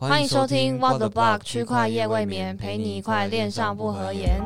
欢迎收听 What the Block 区块夜未眠，陪你一块恋上不合言。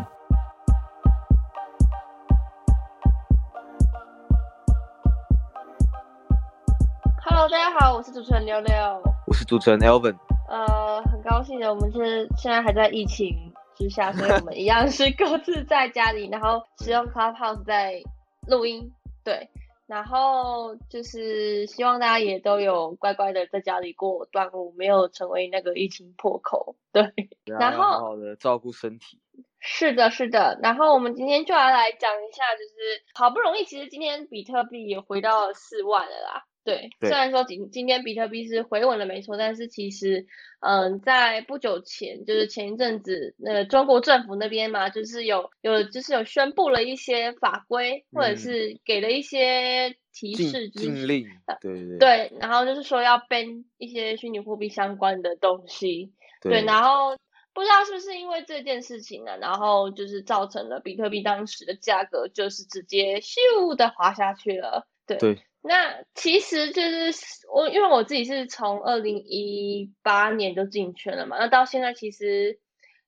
Hello，大家好，我是主持人六六，我是主持人 Elvin。呃，很高兴的，我们是现在还在疫情之下，所以我们一样是各自在家里，然后使用 Clubhouse 在录音。对。然后就是希望大家也都有乖乖的在家里过端午，没有成为那个疫情破口。对，然后好好的照顾身体。是的，是的。然后我们今天就要来讲一下，就是好不容易，其实今天比特币也回到四万了啦。对，虽然说今今天比特币是回稳了没错，但是其实，嗯，在不久前，就是前一阵子，那个中国政府那边嘛，就是有有就是有宣布了一些法规，或者是给了一些提示，禁令，对对对，然后就是说要 ban 一些虚拟货币相关的东西，对，然后不知道是不是因为这件事情呢，然后就是造成了比特币当时的价格就是直接咻的滑下去了，对。那其实就是我，因为我自己是从二零一八年就进圈了嘛，那到现在其实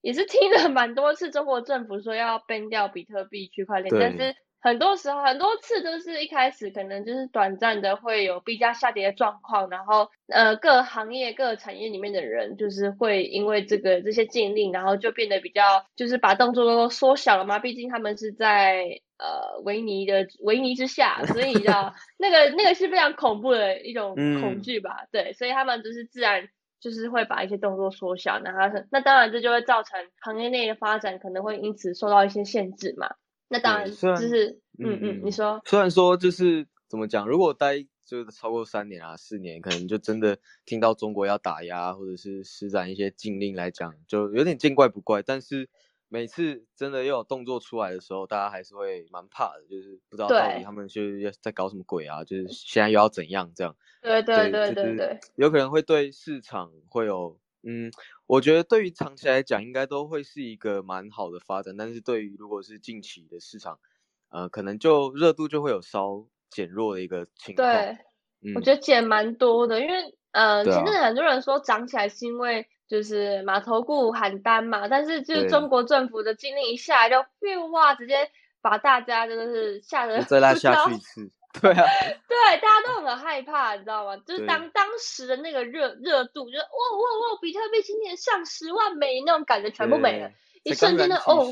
也是听了蛮多次中国政府说要 ban 掉比特币区块链，但是很多时候很多次都是一开始可能就是短暂的会有币价下跌的状况，然后呃各行业各产业里面的人就是会因为这个这些禁令，然后就变得比较就是把动作都缩小了嘛，毕竟他们是在。呃，维尼的维尼之下，所以你知道那个那个是非常恐怖的一种恐惧吧？对，所以他们就是自然就是会把一些动作缩小，那他那当然这就会造成行业内的发展可能会因此受到一些限制嘛。那当然就是嗯嗯，你说虽然说就是怎么讲，如果待就是超过三年啊四年，可能就真的听到中国要打压或者是施展一些禁令来讲，就有点见怪不怪，但是。每次真的又有动作出来的时候，大家还是会蛮怕的，就是不知道到底他们就是在搞什么鬼啊，就是现在又要怎样这样？对对对对对，有可能会对市场会有，嗯，我觉得对于长期来讲，应该都会是一个蛮好的发展，但是对于如果是近期的市场，呃，可能就热度就会有稍减弱的一个情况。对，我觉得减蛮多的，因为呃，其实很多人说涨起来是因为。就是马头顾喊单嘛，但是就是中国政府的禁令一下来就哇，直接把大家真的是吓得再拉下去一次，对啊，对，大家都很害怕，你知道吗？就是当当时的那个热热度，就是哇哇哇，比特币今年上十万美那种感觉全部没了，一瞬间的哦。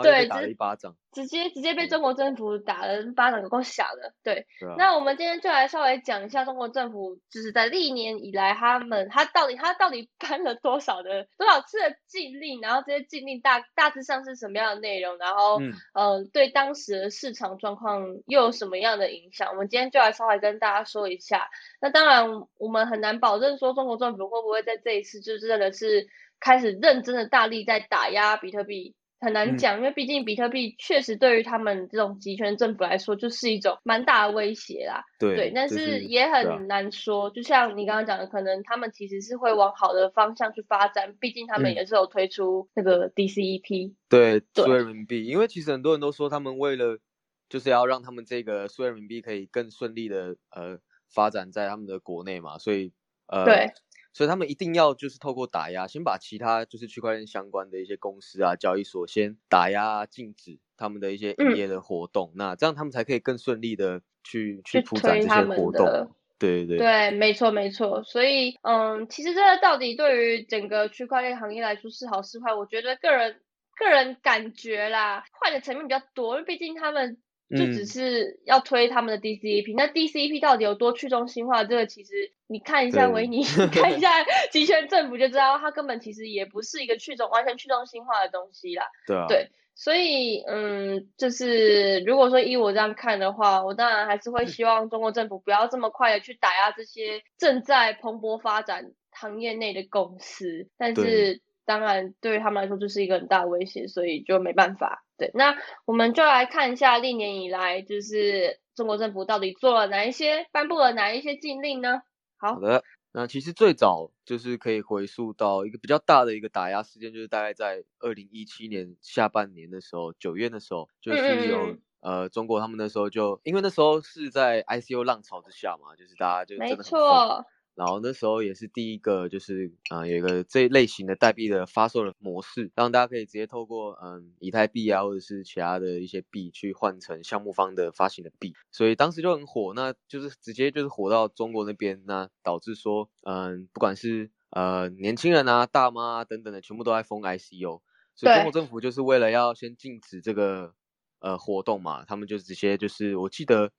对，打了一巴掌，直接直接被中国政府打了巴掌，够响的。对，那我们今天就来稍微讲一下中国政府就是在历年以来，他们他到底他到底颁了多少的多少次的禁令，然后这些禁令大大致上是什么样的内容，然后嗯，对当时的市场状况又有什么样的影响？我们今天就来稍微跟大家说一下。那当然，我们很难保证说中国政府会不会在这一次就真的是开始认真的大力在打压比特币。很难讲，因为毕竟比特币确实对于他们这种集权政府来说，就是一种蛮大的威胁啦。对，但是也很难说。就像你刚刚讲的，可能他们其实是会往好的方向去发展，毕竟他们也是有推出那个 DCEP。对，数位人民币。因为其实很多人都说，他们为了就是要让他们这个数位人民币可以更顺利的呃发展在他们的国内嘛，所以呃。对。所以他们一定要就是透过打压，先把其他就是区块链相关的一些公司啊、交易所先打压、禁止他们的一些营业的活动，那这样他们才可以更顺利的去去铺展这些活动。对对对，没错没错。所以嗯，其实这个到底对于整个区块链行业来说是好是坏，我觉得个人个人感觉啦，坏的层面比较多，因为毕竟他们。就只是要推他们的 DCP，那 DCP 到底有多去中心化？这个其实你看一下维尼，看一下集权政府就知道，它根本其实也不是一个去中完全去中心化的东西啦。对啊。对，所以嗯，就是如果说依我这样看的话，我当然还是会希望中国政府不要这么快的去打压这些正在蓬勃发展行业内的公司，但是当然对于他们来说就是一个很大的威胁，所以就没办法。对，那我们就来看一下历年以来，就是中国政府到底做了哪一些，颁布了哪一些禁令呢？好。的，那其实最早就是可以回溯到一个比较大的一个打压事件，就是大概在二零一七年下半年的时候，九月的时候，就是有呃中国他们那时候就因为那时候是在 ICO 浪潮之下嘛，就是大家就没错，然后那时候也是第一个，就是啊有一个这类型的代币的发售的模式，让大家可以直接透过嗯以太币啊或者是其他的一些币去换成项目方的发行的币，所以当时就很火，那就是直接就是火到中国那边，那导致说嗯不管是呃年轻人啊大妈啊等等的全部都在封 ICO，所以中国政府就是为了要先禁止这个呃活动嘛，他们就直接就是我记得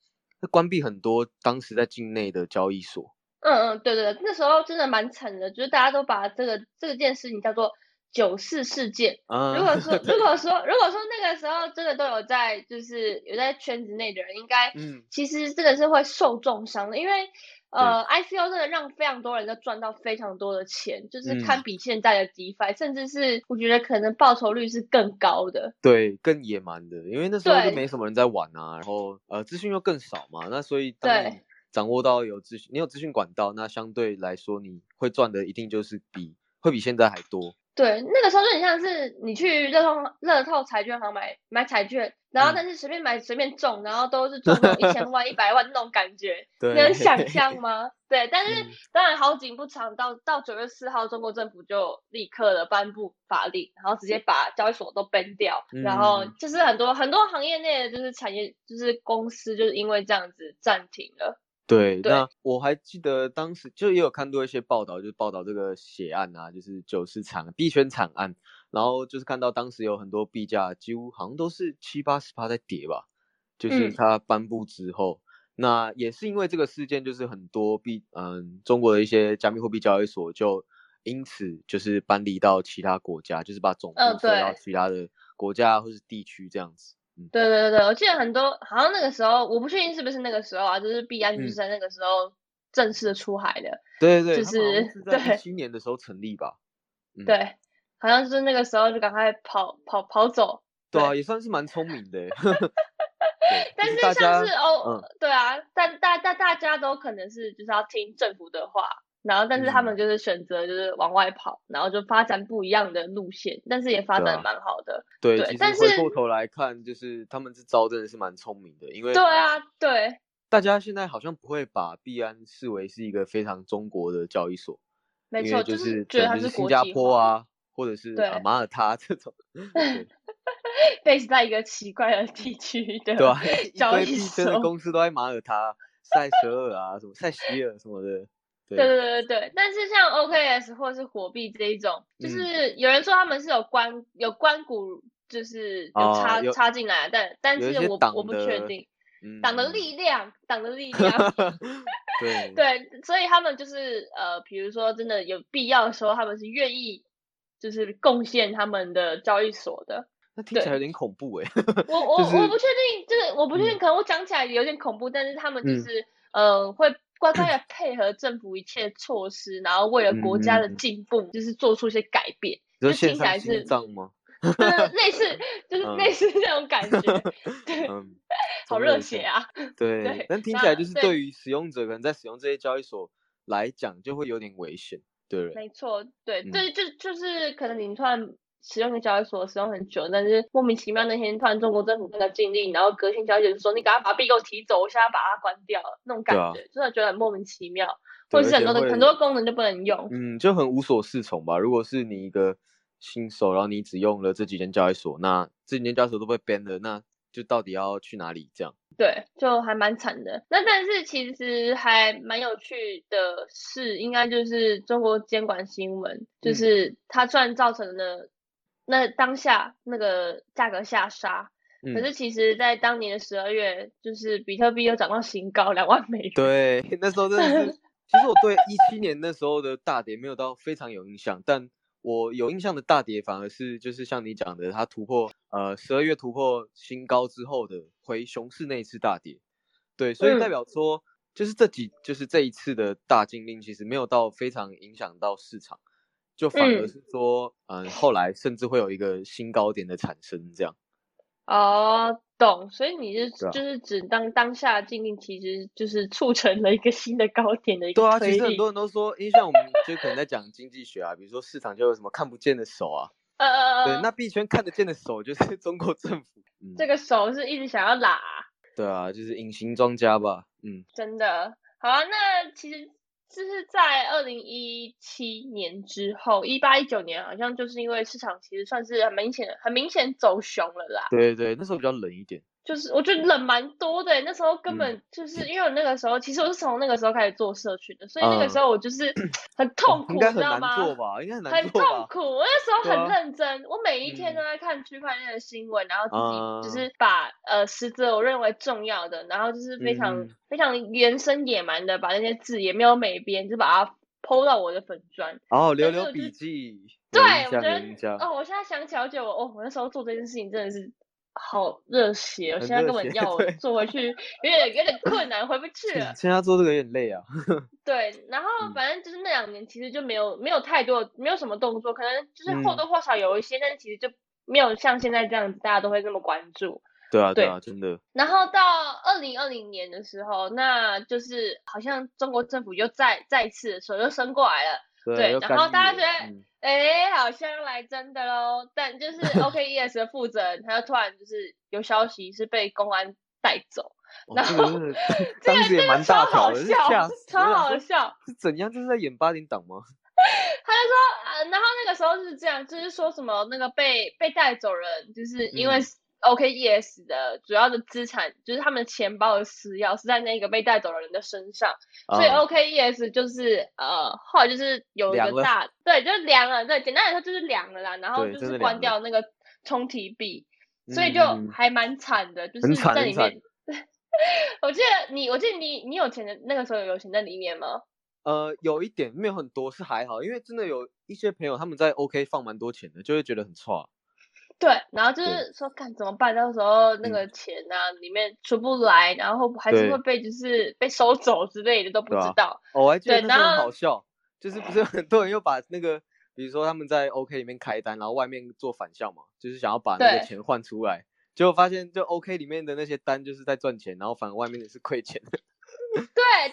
关闭很多当时在境内的交易所。嗯嗯，对对对，那时候真的蛮惨的，就是大家都把这个这件事情叫做九四事件。如果说 如果说如果说那个时候真的都有在就是有在圈子内的人，应该嗯，其实真的是会受重伤的，因为呃，ICO 真的让非常多人都赚到非常多的钱，就是堪比现在的 DeFi，甚至是我觉得可能报酬率是更高的。对，更野蛮的，因为那时候就没什么人在玩啊，然后呃，资讯又更少嘛，那所以对。掌握到有资讯，你有资讯管道，那相对来说你会赚的一定就是比会比现在还多。对，那个时候就很像是你去乐透乐透彩券行买买彩券，然后但是随便买随便中，然后都是中一千万 一百万那种感觉，能想象吗？对，但是当然好景不长，到到九月四号，中国政府就立刻的颁布法令，然后直接把交易所都 ban 掉，然后就是很多很多行业内的就是产业就是公司就是因为这样子暂停了。对，那我还记得当时就也有看到一些报道，就是报道这个血案啊，就是九市惨币圈惨案，然后就是看到当时有很多币价几乎好像都是七八十趴在跌吧，就是它颁布之后，那也是因为这个事件，就是很多币，嗯，中国的一些加密货币交易所就因此就是搬离到其他国家，就是把总部设到其他的国家或是地区这样子。对对对我记得很多，好像那个时候我不确定是不是那个时候啊，就是毕安就是在那个时候正式的出海的。对对对，就是在一七年的时候成立吧。对，好像就是那个时候就赶快跑跑跑走。对啊，也算是蛮聪明的。但是像是哦，对啊，但大大大家都可能是就是要听政府的话。然后，但是他们就是选择就是往外跑，然后就发展不一样的路线，但是也发展蛮好的。对，但是回过头来看，就是他们这招真的是蛮聪明的，因为对啊，对，大家现在好像不会把币安视为是一个非常中国的交易所，没错，就是觉得它是新加坡啊，或者是马耳他这种，被在一个奇怪的地区的 交易所，的公司都在马耳他、塞舌尔啊，什么塞西尔什么的。对。对对对对，但是像 OKS 或是火币这一种，就是有人说他们是有关有关谷，就是有插插进来，但但是我我不确定，党的力量，党的力量，对。对，所以他们就是呃，比如说真的有必要的时候，他们是愿意就是贡献他们的交易所的。那听起来有点恐怖哎，我我我不确定，就是我不确定，可能我讲起来有点恐怖，但是他们就是呃会。乖乖的配合政府一切措施，然后为了国家的进步，就是做出一些改变。就听起来是这样吗？类似，就是类似这种感觉。对，好热血啊！对，但听起来就是对于使用者，可能在使用这些交易所来讲，就会有点危险。对，没错，对，对，就就是可能你突然。使用的交易所使用很久，但是莫名其妙那天突然中国政府那个禁令，然后隔天交易就说你赶快把币给我提走，我现在把它关掉了，那种感觉真的觉得很莫名其妙，或者是很多的很多功能就不能用，嗯，就很无所适从吧。如果是你一个新手，然后你只用了这几间交易所，那这几间交易所都被 ban 了，那就到底要去哪里？这样对，就还蛮惨的。那但是其实还蛮有趣的是，应该就是中国监管新闻，就是它虽然造成了。那当下那个价格下杀，可是其实，在当年的十二月，就是比特币又涨到新高两万美元。对，那时候真的是，其实我对一七年那时候的大跌没有到非常有印象，但我有印象的大跌反而是就是像你讲的，它突破呃十二月突破新高之后的回熊市那一次大跌。对，所以代表说，就是这几就是这一次的大禁令，其实没有到非常影响到市场。就反而是说，嗯，后来甚至会有一个新高点的产生，这样。哦，懂。所以你是就是指当当下禁令，其实就是促成了一个新的高点的一个对啊，其实很多人都说，因为像我们就可能在讲经济学啊，比如说市场就有什么看不见的手啊。呃呃呃。对，那币圈看得见的手就是 中国政府。这个手是一直想要拉。对啊，就是隐形庄家吧。嗯。真的。好啊，那其实。就是在二零一七年之后，一八一九年好像就是因为市场其实算是很明显、很明显走熊了啦。对对，那时候比较冷一点。就是我觉得冷蛮多的，那时候根本就是因为我那个时候，其实我是从那个时候开始做社群的，所以那个时候我就是 很痛苦，你知道吗？做吧，应该很难做很痛苦，我那时候很认真，我每一天都在看区块链的新闻，然后自己就是把呃实则我认为重要的，然后就是非常非常原生野蛮的把那些字也没有美编，就把它抛到我的粉砖，哦，留留笔记。对，我觉得哦，我现在想起来，我觉得我哦，我那时候做这件事情真的是。好热血！我现在根本要坐回去，有点有点困难，回不去了。现在做这个有点累啊。对，然后反正就是那两年，其实就没有没有太多，没有什么动作，可能就是或多或少有一些，但是其实就没有像现在这样子，大家都会这么关注。对啊，对啊，真的。然后到二零二零年的时候，那就是好像中国政府又再再次手又伸过来了。对，然后大家觉得，哎，好像来真的喽。但就是 OKES 的负责人，他就突然就是有消息是被公安带走。然后这个 也蛮大条的，超好笑。是怎样？就是在演八零档吗？他就说，啊，然后那个时候是这样，就是说什么那个被被带走人，就是因为。OKES 的主要的资产就是他们钱包的私钥是在那个被带走的人的身上，所以 OKES 就是呃后来就是有一个大对，就是凉了，对，简单来说就是凉了啦，然后就是关掉那个充提币，所以就还蛮惨的，就是在里面。我记得你，我记得你，你有钱的那个时候有钱在里面吗？呃，有一点没有很多，是还好，因为真的有一些朋友他们在 OK 放蛮多钱的，就会觉得很差。对，然后就是说看怎么办，到时候那个钱呢里面出不来，然后还是会被就是被收走之类的都不知道。我还记得那很好笑，就是不是很多人又把那个，比如说他们在 OK 里面开单，然后外面做反向嘛，就是想要把那个钱换出来，结果发现就 OK 里面的那些单就是在赚钱，然后反而外面的是亏钱。对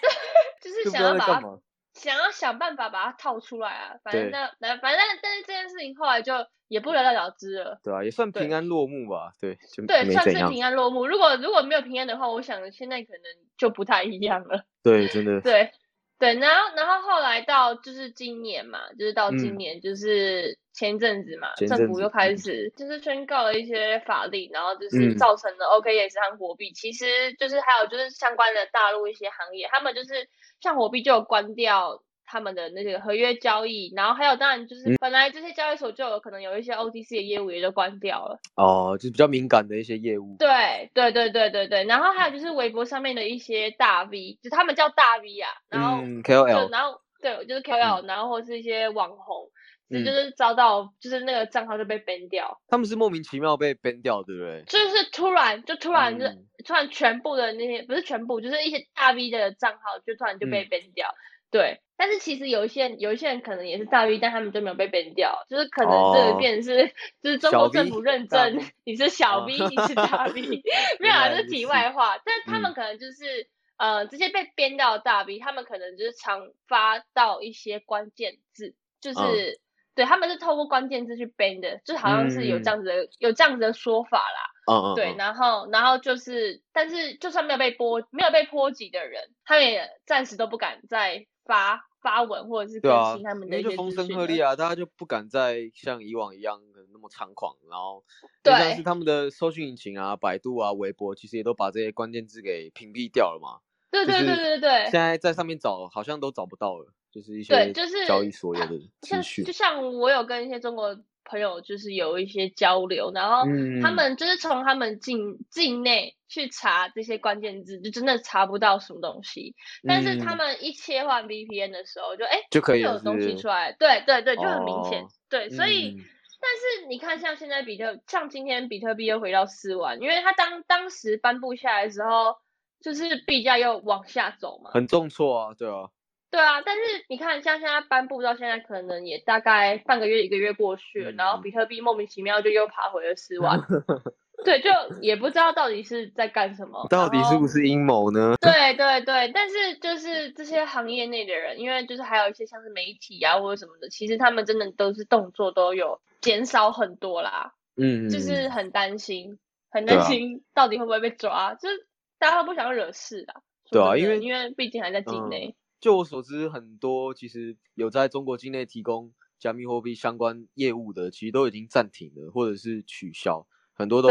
对，就是想要把它。想要想办法把它套出来啊，反正那那反正但是这件事情后来就也不了了了之了。对啊，也算平安落幕吧。对，对，算是平安落幕。如果如果没有平安的话，我想现在可能就不太一样了。对，真的。对对，然后然后后来到就是今年嘛，就是到今年就是前阵子嘛，政府又开始就是宣告了一些法令，然后就是造成了 OKS 和货币，其实就是还有就是相关的大陆一些行业，他们就是。像火币就有关掉他们的那些合约交易，然后还有当然就是本来这些交易所就有可能有一些 OTC 的业务也就关掉了。哦，就是比较敏感的一些业务。对对对对对对，然后还有就是微博上面的一些大 V，就他们叫大 V 啊，然后 KOL，然后对，就是 KOL，然后或是一些网红。这就是遭到，就是那个账号就被 ban 掉。他们是莫名其妙被 ban 掉，对不对？就是突然，就突然就突然全部的那些，不是全部，就是一些大 V 的账号就突然就被 ban 掉。对，但是其实有一些有一些人可能也是大 V，但他们就没有被 ban 掉，就是可能这个变是就是中国政府认证你是小 V，你是大 V，没有啊，这是题外话。但是他们可能就是呃这些被编掉的大 V，他们可能就是常发到一些关键字，就是。对，他们是透过关键字去 ban 的，就好像是有这样子的有这样子的说法啦。嗯嗯。对，然后然后就是，但是就算没有被波没有被波及的人，他们也暂时都不敢再发发文或者是更新他们的一些风声鹤唳啊，大家就不敢再像以往一样那么猖狂，然后对，像是他们的搜寻引擎啊，百度啊、微博，其实也都把这些关键字给屏蔽掉了嘛。对对对对对。现在在上面找，好像都找不到了。就是一些对，就是交易所有的资讯，就像我有跟一些中国朋友，就是有一些交流，然后他们就是从他们境境内去查这些关键字，就真的查不到什么东西。但是他们一切换 VPN 的时候，就哎就可以有东西出来，对对对，就很明显。对，所以但是你看，像现在比特，像今天比特币又回到四万，因为它当当时颁布下来的时候，就是币价又往下走嘛，很重挫啊，对啊。对啊，但是你看，像现在颁布到现在，可能也大概半个月、一个月过去了，然后比特币莫名其妙就又爬回了四万。对，就也不知道到底是在干什么，到底是不是阴谋呢？对对对，但是就是这些行业内的人，因为就是还有一些像是媒体啊或者什么的，其实他们真的都是动作都有减少很多啦。嗯，就是很担心，很担心到底会不会被抓，就是大家都不想惹事啊。对啊，因为因为毕竟还在境内。就我所知，很多其实有在中国境内提供加密货币相关业务的，其实都已经暂停了，或者是取消，很多都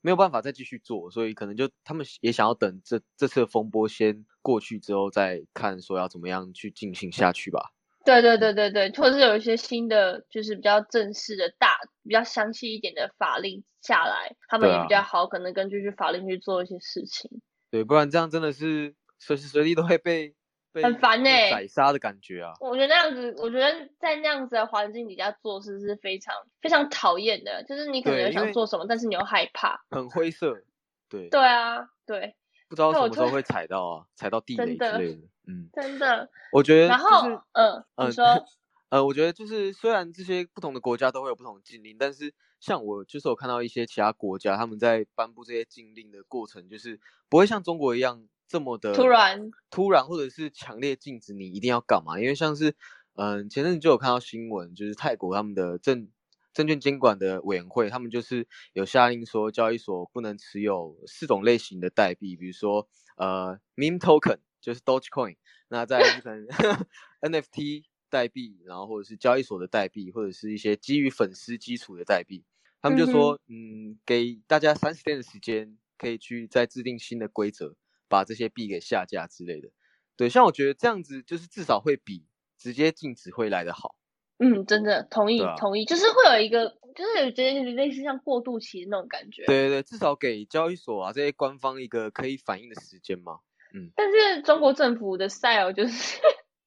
没有办法再继续做，所以可能就他们也想要等这这次风波先过去之后，再看说要怎么样去进行下去吧。对对对对对，或者是有一些新的，就是比较正式的大、比较详细一点的法令下来，他们也比较好，可能根据法令去做一些事情。对，不然这样真的是随时随地都会被很烦哎，宰杀的感觉啊！我觉得那样子，我觉得在那样子的环境底下做事是非常非常讨厌的，就是你可能想做什么，但是你又害怕，很灰色。对。对啊，对。不知道什么时候会踩到啊，踩到地雷之类的。嗯，真的，我觉得，然后，嗯，你说，呃，我觉得就是虽然这些不同的国家都会有不同的禁令，但是像我就是我看到一些其他国家他们在颁布这些禁令的过程，就是不会像中国一样这么的突然，突然或者是强烈禁止你一定要干嘛，因为像是，嗯，前阵子就有看到新闻，就是泰国他们的证证券监管的委员会，他们就是有下令说交易所不能持有四种类型的代币，比如说，呃，meme token。就是 Dogecoin，那在可能 NFT 代币，然后或者是交易所的代币，或者是一些基于粉丝基础的代币，他们就说，嗯，给大家三十天的时间，可以去再制定新的规则，把这些币给下架之类的。对，像我觉得这样子，就是至少会比直接禁止会来的好。嗯，真的同意同意，就是会有一个，就是有觉得类似像过渡期的那种感觉。对对对，至少给交易所啊这些官方一个可以反应的时间嘛。嗯，但是中国政府的 style 就是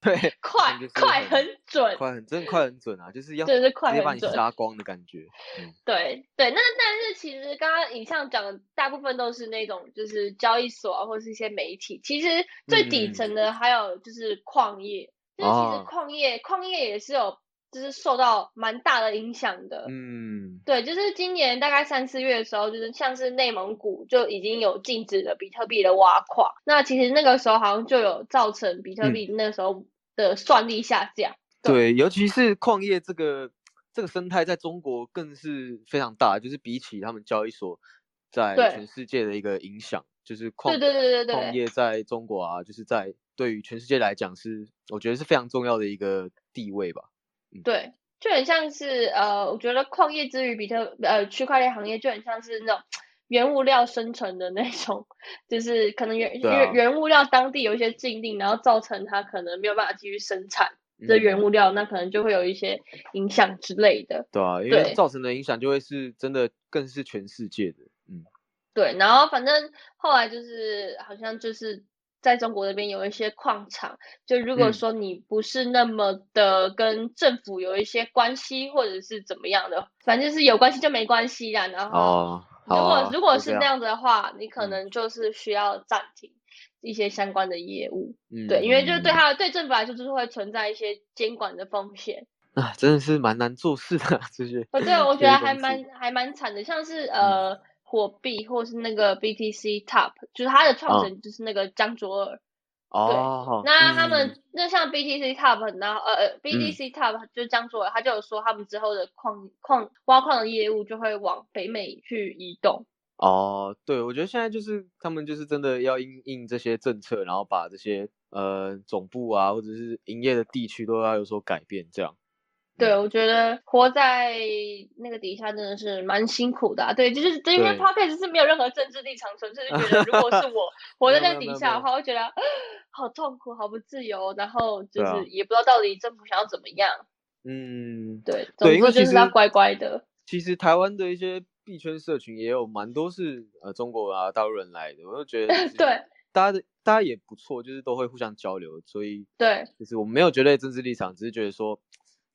对快快很准，快很真的快很准啊，就是要对是快很准，杀光的感觉。嗯，对对，那但是其实刚刚影像讲的大部分都是那种就是交易所啊，或是一些媒体，其实最底层的还有就是矿业，就是其实矿业矿业也是有。就是受到蛮大的影响的，嗯，对，就是今年大概三四月的时候，就是像是内蒙古就已经有禁止了比特币的挖矿，那其实那个时候好像就有造成比特币那时候的算力下降。对，尤其是矿业这个这个生态在中国更是非常大，就是比起他们交易所在全世界的一个影响，就是矿对对对对对矿业在中国啊，就是在对于全世界来讲是我觉得是非常重要的一个地位吧。对，就很像是呃，我觉得矿业之于比特呃区块链行业就很像是那种原物料生成的那种，就是可能原原原物料当地有一些禁令，然后造成它可能没有办法继续生产这原物料，那可能就会有一些影响之类的。对啊，因为造成的影响就会是真的更是全世界的，嗯。对，然后反正后来就是好像就是。在中国那边有一些矿场，就如果说你不是那么的跟政府有一些关系，或者是怎么样的，反正是有关系就没关系啦。然后，如果如果是那样子的话，你可能就是需要暂停一些相关的业务。对，因为就是对他对政府来说，就是会存在一些监管的风险。啊，真的是蛮难做事的这些。哦对，我觉得还蛮还蛮惨的，像是呃。火币或是那个 BTC Top，就是它的创始人就是那个江卓尔。哦。那他们那像 BTC Top，然后呃呃 BTC Top 就是江卓尔，他就有说他们之后的矿矿挖矿的业务就会往北美去移动。哦，对，我觉得现在就是他们就是真的要应应这些政策，然后把这些呃总部啊或者是营业的地区都要有所改变，这样。对，我觉得活在那个底下真的是蛮辛苦的。对，就是这边 podcast 是没有任何政治立场，纯粹是觉得如果是我 活在那个底下的话，我觉得好痛苦，好不自由，然后就是也不知道到底政府想要怎么样。嗯，对，对，因为就是要乖乖的。其实台湾的一些币圈社群也有蛮多是呃中国啊大陆人来的，我就觉得 对，大家的大家也不错，就是都会互相交流，所以对，就是我们没有绝对政治立场，只是觉得说。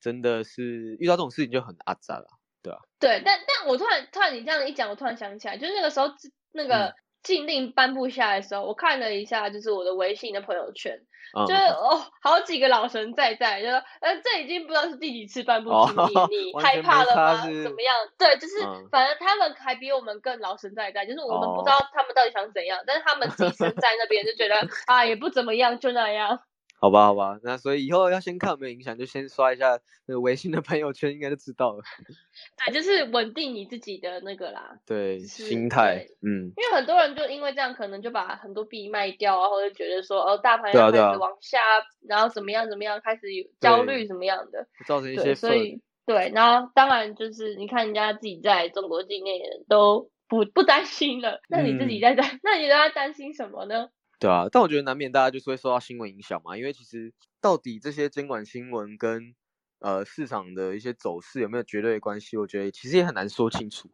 真的是遇到这种事情就很阿杂了，对啊？对，但但我突然突然你这样一讲，我突然想起来，就是那个时候那个禁令颁布下来的时候，我看了一下，就是我的微信的朋友圈，就是哦，好几个老神在在，就说呃，这已经不知道是第几次颁布禁令，你 害怕了吗？怎么样？对，就是反正他们还比我们更老神在在，就是我们不知道他们到底想怎样，但是他们自己身在那边就觉得 啊，也不怎么样，就那样。好吧，好吧，那所以以后要先看有没有影响，就先刷一下那个微信的朋友圈，应该就知道了。对，就是稳定你自己的那个啦。对，心态，嗯。因为很多人就因为这样，可能就把很多币卖掉啊，或者觉得说，哦，大盘要开始往下，然后怎么样怎么样，开始有焦虑什么样的，造成一些。所以，对，然后当然就是你看人家自己在中国境内都不不担心了，那你自己在担，那你在担心什么呢？对啊，但我觉得难免大家就是会受到新闻影响嘛，因为其实到底这些监管新闻跟呃市场的一些走势有没有绝对的关系，我觉得其实也很难说清楚。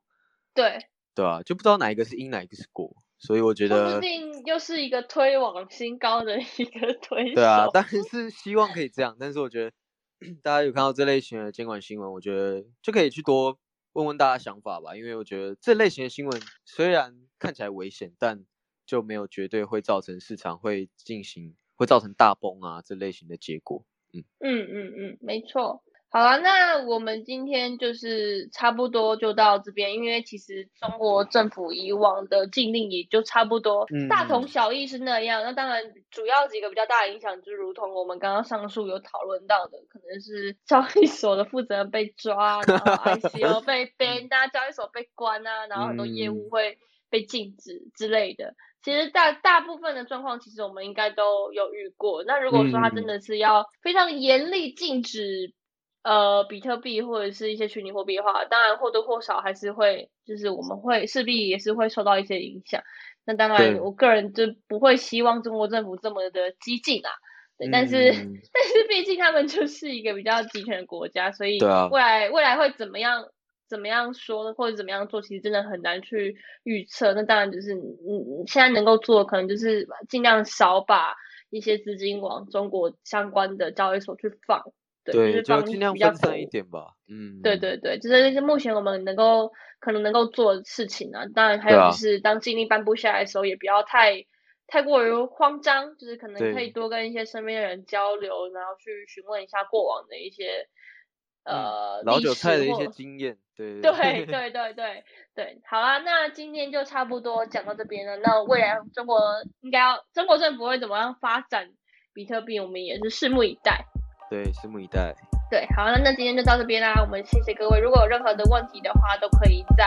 对，对啊，就不知道哪一个是因，哪一个是果，所以我觉得说不定又是一个推往新高的一个推。对啊，当然是希望可以这样，但是我觉得大家有看到这类型的监管新闻，我觉得就可以去多问问大家想法吧，因为我觉得这类型的新闻虽然看起来危险，但就没有绝对会造成市场会进行会造成大崩啊这类型的结果，嗯嗯嗯嗯，没错。好了，那我们今天就是差不多就到这边，因为其实中国政府以往的禁令也就差不多大同小异是那样。那当然，主要几个比较大的影响就如同我们刚刚上述有讨论到的，可能是 交易所的负责人被抓，然后 ICO 被 ban，大家交易所被关啊，然后很多业务会被禁止之类的。其实大大部分的状况，其实我们应该都有遇过。那如果说他真的是要非常严厉禁止，呃，比特币或者是一些虚拟货币的话，当然或多或少还是会，就是我们会势必也是会受到一些影响。那当然，我个人就不会希望中国政府这么的激进啊。对，但是 但是毕竟他们就是一个比较集权的国家，所以未来未来会怎么样？怎么样说或者怎么样做，其实真的很难去预测。那当然就是，你，现在能够做，可能就是尽量少把一些资金往中国相关的交易所去放，对，就是尽量分散一点吧。嗯，对对对，就是目前我们能够可能能够做的事情啊。当然还有就是，当禁令颁布下来的时候，也不要太太过于慌张，就是可能可以多跟一些身边的人交流，然后去询问一下过往的一些。呃，老韭菜的一些经验，对对对对对 对对，好啦，那今天就差不多讲到这边了。那未来中国应该要中国政府会怎么样发展比特币，我们也是拭目以待。对，拭目以待。对，好，那那今天就到这边啦。我们谢谢各位，如果有任何的问题的话，都可以在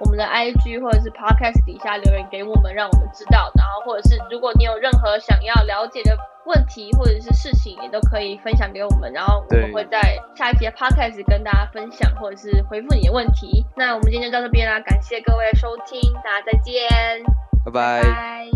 我们的 IG 或者是 Podcast 底下留言给我们，让我们知道。然后或者是如果你有任何想要了解的问题或者是事情，也都可以分享给我们。然后我们会在下一节 Podcast 跟大家分享，或者是回复你的问题。那我们今天就到这边啦，感谢各位的收听，大家再见，拜拜。